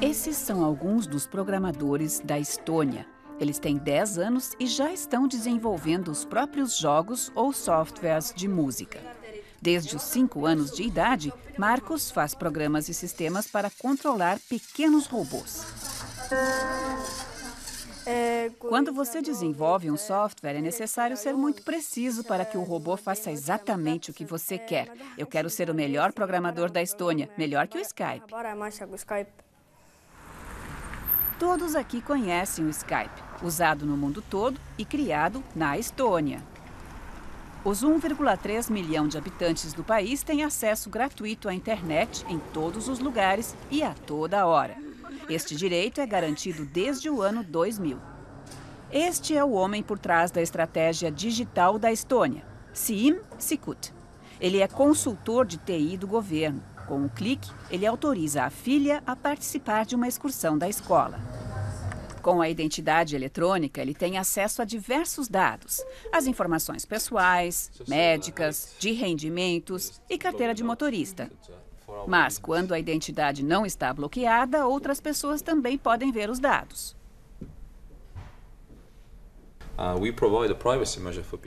Esses são alguns dos programadores da Estônia. Eles têm 10 anos e já estão desenvolvendo os próprios jogos ou softwares de música. Desde os 5 anos de idade, Marcos faz programas e sistemas para controlar pequenos robôs. Quando você desenvolve um software, é necessário ser muito preciso para que o robô faça exatamente o que você quer. Eu quero ser o melhor programador da Estônia, melhor que o Skype. Todos aqui conhecem o Skype, usado no mundo todo e criado na Estônia. Os 1,3 milhão de habitantes do país têm acesso gratuito à internet em todos os lugares e a toda hora. Este direito é garantido desde o ano 2000. Este é o homem por trás da estratégia digital da Estônia, Siim Sikut. Ele é consultor de TI do governo. Com um clique, ele autoriza a filha a participar de uma excursão da escola. Com a identidade eletrônica, ele tem acesso a diversos dados: as informações pessoais, médicas, de rendimentos e carteira de motorista. Mas quando a identidade não está bloqueada, outras pessoas também podem ver os dados. Uh,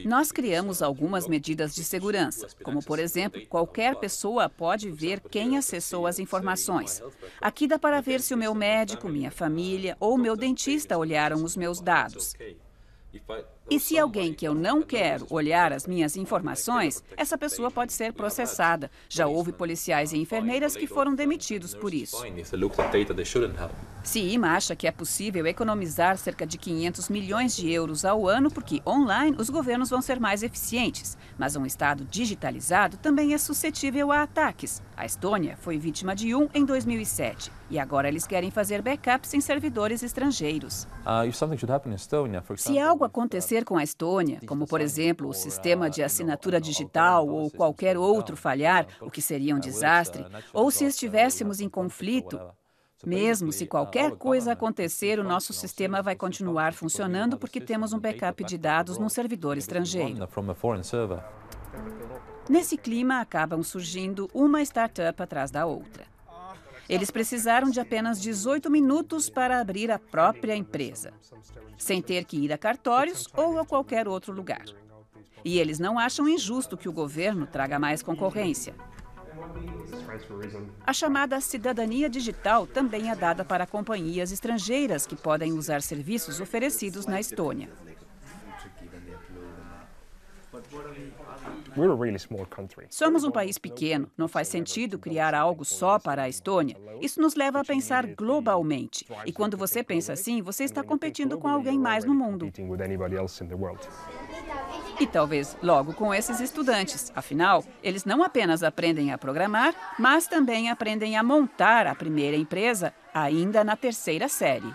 Nós criamos algumas medidas de segurança, como, por exemplo, qualquer pessoa pode ver quem acessou as informações. Aqui dá para ver se o meu médico, minha família ou meu dentista olharam os meus dados. E se alguém que eu não quero olhar as minhas informações, essa pessoa pode ser processada. Já houve policiais e enfermeiras que foram demitidos por isso. CIMA acha que é possível economizar cerca de 500 milhões de euros ao ano porque online os governos vão ser mais eficientes. Mas um Estado digitalizado também é suscetível a ataques. A Estônia foi vítima de um em 2007 e agora eles querem fazer backups em servidores estrangeiros. Se algo acontecer com a Estônia, como por exemplo o sistema de assinatura digital ou qualquer outro falhar, o que seria um desastre, ou se estivéssemos em conflito, mesmo se qualquer coisa acontecer, o nosso sistema vai continuar funcionando porque temos um backup de dados num servidor estrangeiro. Nesse clima, acabam surgindo uma startup atrás da outra. Eles precisaram de apenas 18 minutos para abrir a própria empresa, sem ter que ir a cartórios ou a qualquer outro lugar. E eles não acham injusto que o governo traga mais concorrência. A chamada cidadania digital também é dada para companhias estrangeiras que podem usar serviços oferecidos na Estônia. Somos um país pequeno, não faz sentido criar algo só para a Estônia. Isso nos leva a pensar globalmente. E quando você pensa assim, você está competindo com alguém mais no mundo. E talvez logo com esses estudantes. Afinal, eles não apenas aprendem a programar, mas também aprendem a montar a primeira empresa ainda na terceira série.